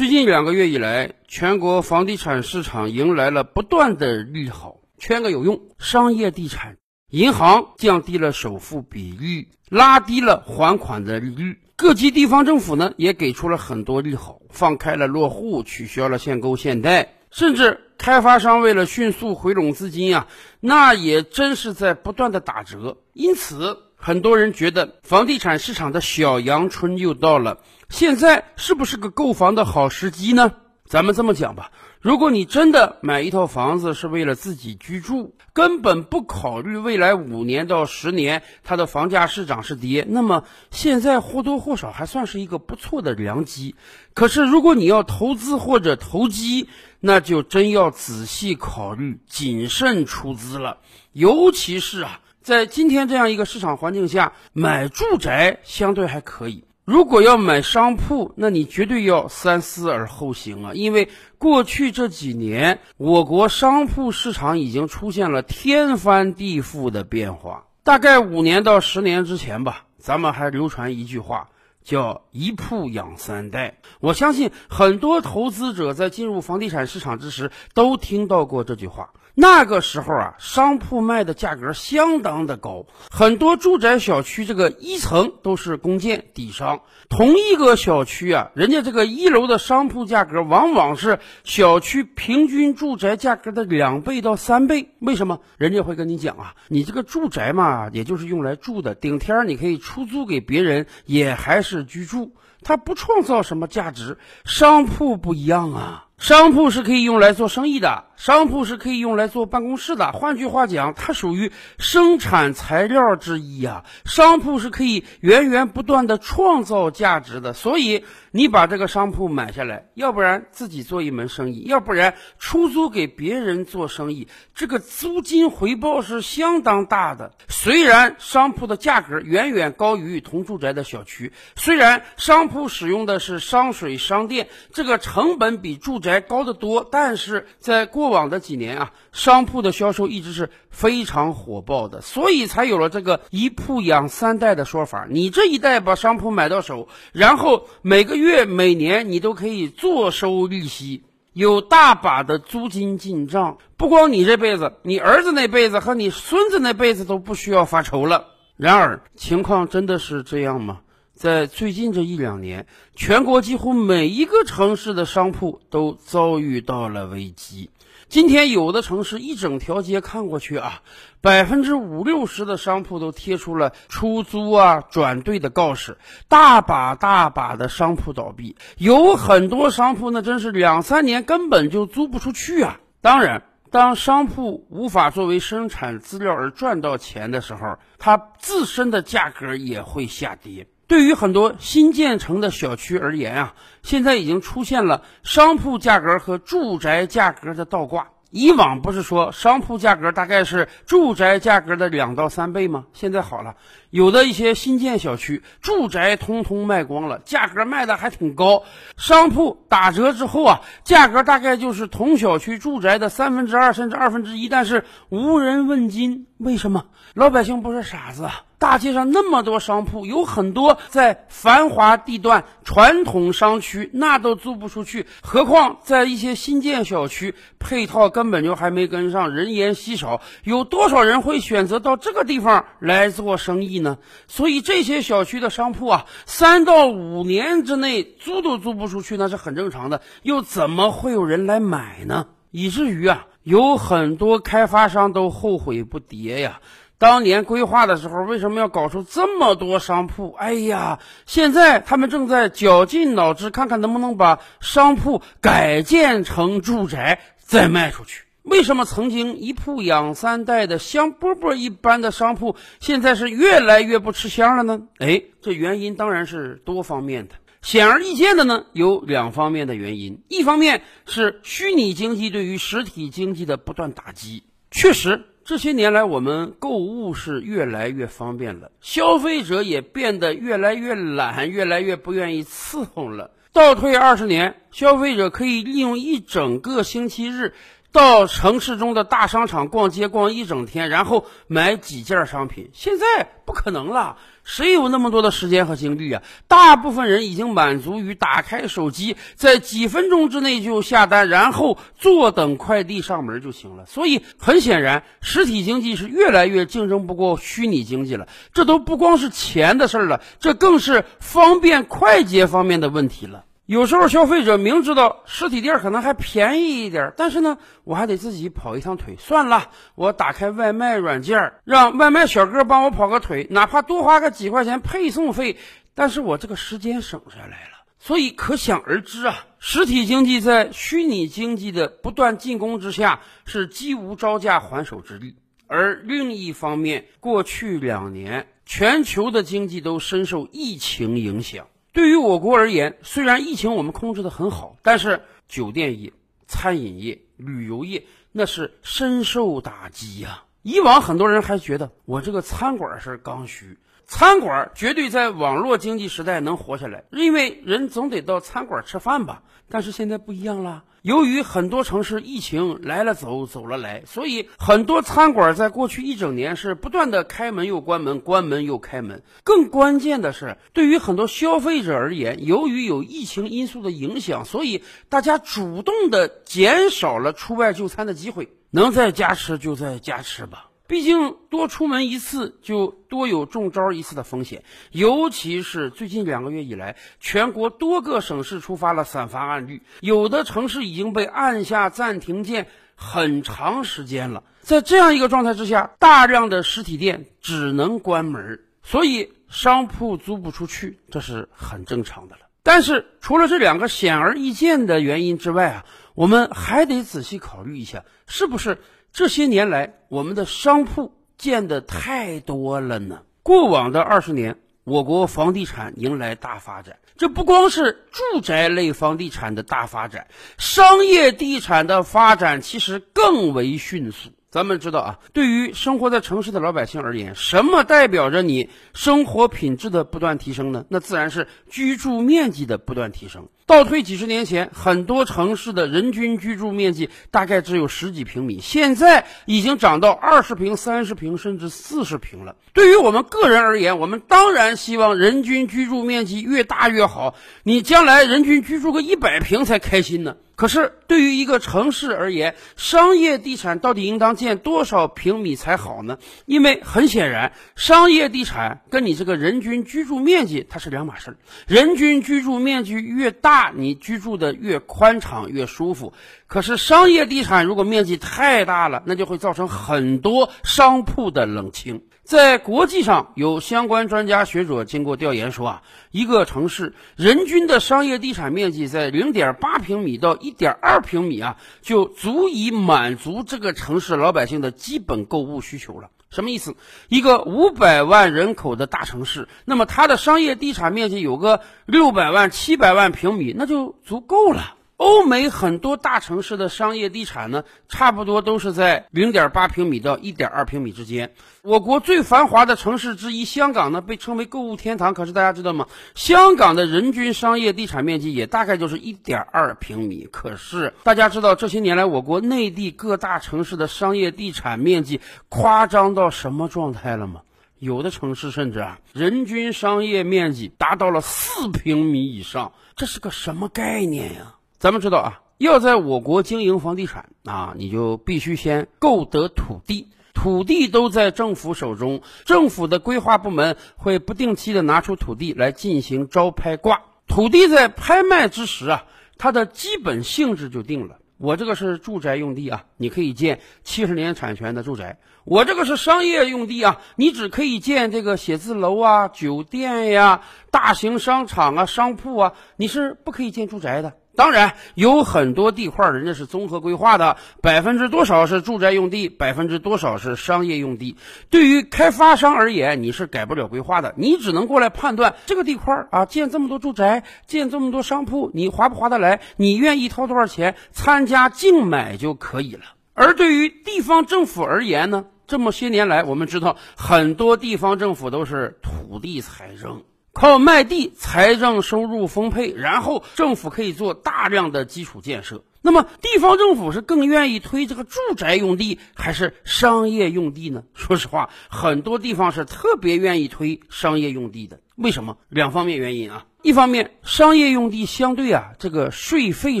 最近两个月以来，全国房地产市场迎来了不断的利好，圈个有用：商业地产、银行降低了首付比率，拉低了还款的利率；各级地方政府呢也给出了很多利好，放开了落户，取消了限购限贷，甚至开发商为了迅速回笼资金啊，那也真是在不断的打折。因此，很多人觉得房地产市场的小阳春又到了。现在是不是个购房的好时机呢？咱们这么讲吧，如果你真的买一套房子是为了自己居住，根本不考虑未来五年到十年它的房价是涨是跌，那么现在或多或少还算是一个不错的良机。可是如果你要投资或者投机，那就真要仔细考虑，谨慎出资了。尤其是啊，在今天这样一个市场环境下，买住宅相对还可以。如果要买商铺，那你绝对要三思而后行啊！因为过去这几年，我国商铺市场已经出现了天翻地覆的变化。大概五年到十年之前吧，咱们还流传一句话，叫“一铺养三代”。我相信很多投资者在进入房地产市场之时，都听到过这句话。那个时候啊，商铺卖的价格相当的高，很多住宅小区这个一层都是公建底商，同一个小区啊，人家这个一楼的商铺价格往往是小区平均住宅价格的两倍到三倍。为什么？人家会跟你讲啊，你这个住宅嘛，也就是用来住的，顶天你可以出租给别人，也还是居住，它不创造什么价值。商铺不一样啊。商铺是可以用来做生意的，商铺是可以用来做办公室的。换句话讲，它属于生产材料之一啊。商铺是可以源源不断的创造价值的。所以，你把这个商铺买下来，要不然自己做一门生意，要不然出租给别人做生意，这个租金回报是相当大的。虽然商铺的价格远远高于同住宅的小区，虽然商铺使用的是商水商电，这个成本比住宅。高得多，但是在过往的几年啊，商铺的销售一直是非常火爆的，所以才有了这个一铺养三代的说法。你这一代把商铺买到手，然后每个月、每年你都可以坐收利息，有大把的租金进账。不光你这辈子，你儿子那辈子和你孙子那辈子都不需要发愁了。然而，情况真的是这样吗？在最近这一两年，全国几乎每一个城市的商铺都遭遇到了危机。今天，有的城市一整条街看过去啊，百分之五六十的商铺都贴出了出租啊、转兑的告示，大把大把的商铺倒闭，有很多商铺那真是两三年根本就租不出去啊。当然，当商铺无法作为生产资料而赚到钱的时候，它自身的价格也会下跌。对于很多新建成的小区而言啊，现在已经出现了商铺价格和住宅价格的倒挂。以往不是说商铺价格大概是住宅价格的两到三倍吗？现在好了，有的一些新建小区，住宅通通卖光了，价格卖的还挺高。商铺打折之后啊，价格大概就是同小区住宅的三分之二甚至二分之一，但是无人问津。为什么？老百姓不是傻子啊。大街上那么多商铺，有很多在繁华地段、传统商区，那都租不出去。何况在一些新建小区，配套根本就还没跟上，人烟稀少，有多少人会选择到这个地方来做生意呢？所以这些小区的商铺啊，三到五年之内租都租不出去，那是很正常的。又怎么会有人来买呢？以至于啊，有很多开发商都后悔不迭呀。当年规划的时候，为什么要搞出这么多商铺？哎呀，现在他们正在绞尽脑汁，看看能不能把商铺改建成住宅再卖出去。为什么曾经一铺养三代的香饽饽一般的商铺，现在是越来越不吃香了呢？哎，这原因当然是多方面的。显而易见的呢，有两方面的原因。一方面是虚拟经济对于实体经济的不断打击，确实。这些年来，我们购物是越来越方便了，消费者也变得越来越懒，越来越不愿意伺候了。倒退二十年，消费者可以利用一整个星期日到城市中的大商场逛街逛一整天，然后买几件商品。现在不可能了，谁有那么多的时间和精力啊？大部分人已经满足于打开手机，在几分钟之内就下单，然后坐等快递上门就行了。所以很显然，实体经济是越来越竞争不过虚拟经济了。这都不光是钱的事儿了，这更是方便快捷方面的问题了。有时候消费者明知道实体店可能还便宜一点，但是呢，我还得自己跑一趟腿。算了，我打开外卖软件，让外卖小哥帮我跑个腿，哪怕多花个几块钱配送费，但是我这个时间省下来了。所以可想而知啊，实体经济在虚拟经济的不断进攻之下，是既无招架还手之力。而另一方面，过去两年全球的经济都深受疫情影响。对于我国而言，虽然疫情我们控制得很好，但是酒店业、餐饮业、旅游业那是深受打击呀。以往很多人还觉得我这个餐馆是刚需，餐馆绝对在网络经济时代能活下来，因为人总得到餐馆吃饭吧。但是现在不一样了。由于很多城市疫情来了走，走了来，所以很多餐馆在过去一整年是不断的开门又关门，关门又开门。更关键的是，对于很多消费者而言，由于有疫情因素的影响，所以大家主动的减少了出外就餐的机会，能在家吃就在家吃吧。毕竟多出门一次就多有中招一次的风险，尤其是最近两个月以来，全国多个省市出发了散发案率，有的城市已经被按下暂停键很长时间了。在这样一个状态之下，大量的实体店只能关门，所以商铺租不出去，这是很正常的了。但是除了这两个显而易见的原因之外啊，我们还得仔细考虑一下，是不是？这些年来，我们的商铺建的太多了呢。过往的二十年，我国房地产迎来大发展。这不光是住宅类房地产的大发展，商业地产的发展其实更为迅速。咱们知道啊，对于生活在城市的老百姓而言，什么代表着你生活品质的不断提升呢？那自然是居住面积的不断提升。倒退几十年前，很多城市的人均居住面积大概只有十几平米，现在已经涨到二十平、三十平，甚至四十平了。对于我们个人而言，我们当然希望人均居住面积越大越好。你将来人均居住个一百平才开心呢。可是对于一个城市而言，商业地产到底应当建多少平米才好呢？因为很显然，商业地产跟你这个人均居住面积它是两码事儿。人均居住面积越大，你居住的越宽敞越舒服，可是商业地产如果面积太大了，那就会造成很多商铺的冷清。在国际上，有相关专家学者经过调研说啊，一个城市人均的商业地产面积在零点八平米到一点二平米啊，就足以满足这个城市老百姓的基本购物需求了。什么意思？一个五百万人口的大城市，那么它的商业地产面积有个六百万、七百万平米，那就足够了。欧美很多大城市的商业地产呢，差不多都是在零点八平米到一点二平米之间。我国最繁华的城市之一香港呢，被称为购物天堂。可是大家知道吗？香港的人均商业地产面积也大概就是一点二平米。可是大家知道这些年来我国内地各大城市的商业地产面积夸张到什么状态了吗？有的城市甚至啊，人均商业面积达到了四平米以上，这是个什么概念呀？咱们知道啊，要在我国经营房地产啊，你就必须先购得土地，土地都在政府手中，政府的规划部门会不定期的拿出土地来进行招拍挂。土地在拍卖之时啊，它的基本性质就定了。我这个是住宅用地啊，你可以建七十年产权的住宅；我这个是商业用地啊，你只可以建这个写字楼啊、酒店呀、大型商场啊、商铺啊，你是不可以建住宅的。当然，有很多地块人家是综合规划的，百分之多少是住宅用地，百分之多少是商业用地。对于开发商而言，你是改不了规划的，你只能过来判断这个地块啊，建这么多住宅，建这么多商铺，你划不划得来？你愿意掏多少钱参加竞买就可以了。而对于地方政府而言呢，这么些年来，我们知道很多地方政府都是土地财政。靠卖地，财政收入丰沛，然后政府可以做大量的基础建设。那么地方政府是更愿意推这个住宅用地还是商业用地呢？说实话，很多地方是特别愿意推商业用地的。为什么？两方面原因啊。一方面，商业用地相对啊，这个税费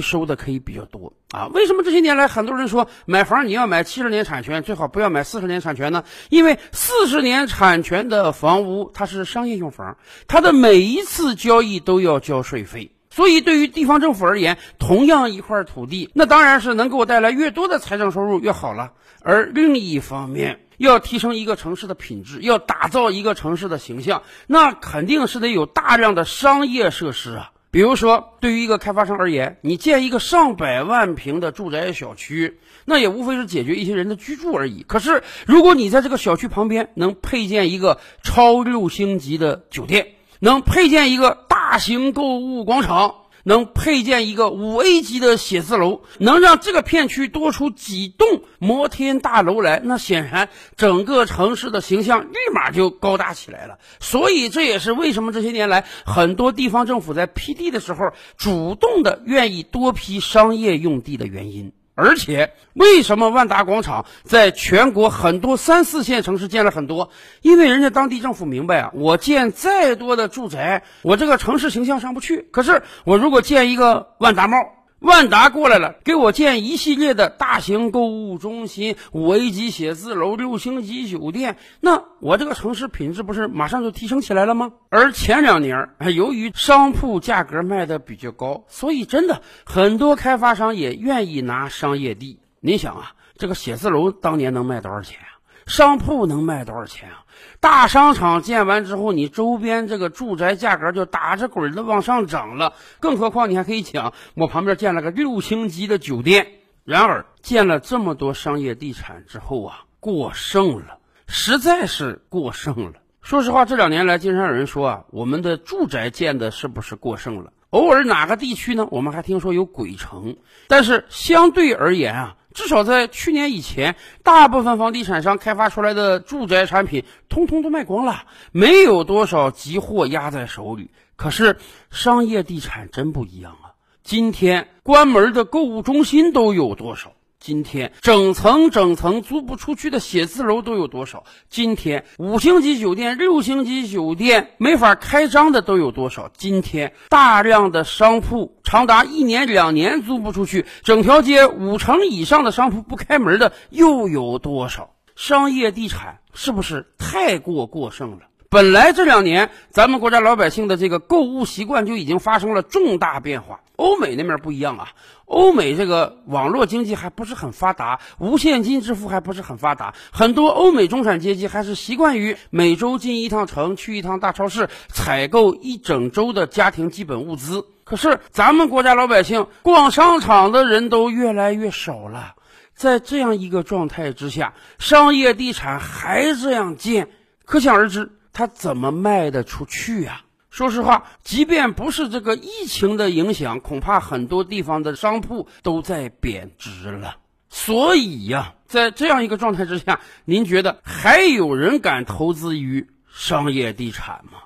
收的可以比较多啊。为什么这些年来很多人说买房你要买七十年产权，最好不要买四十年产权呢？因为四十年产权的房屋它是商业用房，它的每一次交易都要交税费。所以，对于地方政府而言，同样一块土地，那当然是能给我带来越多的财政收入越好了。而另一方面，要提升一个城市的品质，要打造一个城市的形象，那肯定是得有大量的商业设施啊。比如说，对于一个开发商而言，你建一个上百万平的住宅小区，那也无非是解决一些人的居住而已。可是，如果你在这个小区旁边能配建一个超六星级的酒店，能配建一个大型购物广场，能配建一个五 A 级的写字楼，能让这个片区多出几栋摩天大楼来，那显然整个城市的形象立马就高大起来了。所以这也是为什么这些年来很多地方政府在批地的时候主动的愿意多批商业用地的原因。而且，为什么万达广场在全国很多三四线城市建了很多？因为人家当地政府明白啊，我建再多的住宅，我这个城市形象上不去。可是，我如果建一个万达茂。万达过来了，给我建一系列的大型购物中心、五 A 级写字楼、六星级酒店，那我这个城市品质不是马上就提升起来了吗？而前两年，由于商铺价格卖的比较高，所以真的很多开发商也愿意拿商业地。你想啊，这个写字楼当年能卖多少钱啊？商铺能卖多少钱啊？大商场建完之后，你周边这个住宅价格就打着滚的往上涨了。更何况你还可以讲，我旁边建了个六星级的酒店。然而，建了这么多商业地产之后啊，过剩了，实在是过剩了。说实话，这两年来，经常有人说啊，我们的住宅建的是不是过剩了？偶尔哪个地区呢，我们还听说有鬼城。但是相对而言啊。至少在去年以前，大部分房地产商开发出来的住宅产品，通通都卖光了，没有多少急货压在手里。可是商业地产真不一样啊！今天关门的购物中心都有多少？今天整层整层租不出去的写字楼都有多少？今天五星级酒店、六星级酒店没法开张的都有多少？今天大量的商铺长达一年两年租不出去，整条街五成以上的商铺不开门的又有多少？商业地产是不是太过过剩了？本来这两年咱们国家老百姓的这个购物习惯就已经发生了重大变化。欧美那面不一样啊，欧美这个网络经济还不是很发达，无现金支付还不是很发达，很多欧美中产阶级还是习惯于每周进一趟城，去一趟大超市，采购一整周的家庭基本物资。可是咱们国家老百姓逛商场的人都越来越少了，在这样一个状态之下，商业地产还这样建，可想而知。它怎么卖得出去呀？说实话，即便不是这个疫情的影响，恐怕很多地方的商铺都在贬值了。所以呀，在这样一个状态之下，您觉得还有人敢投资于商业地产吗？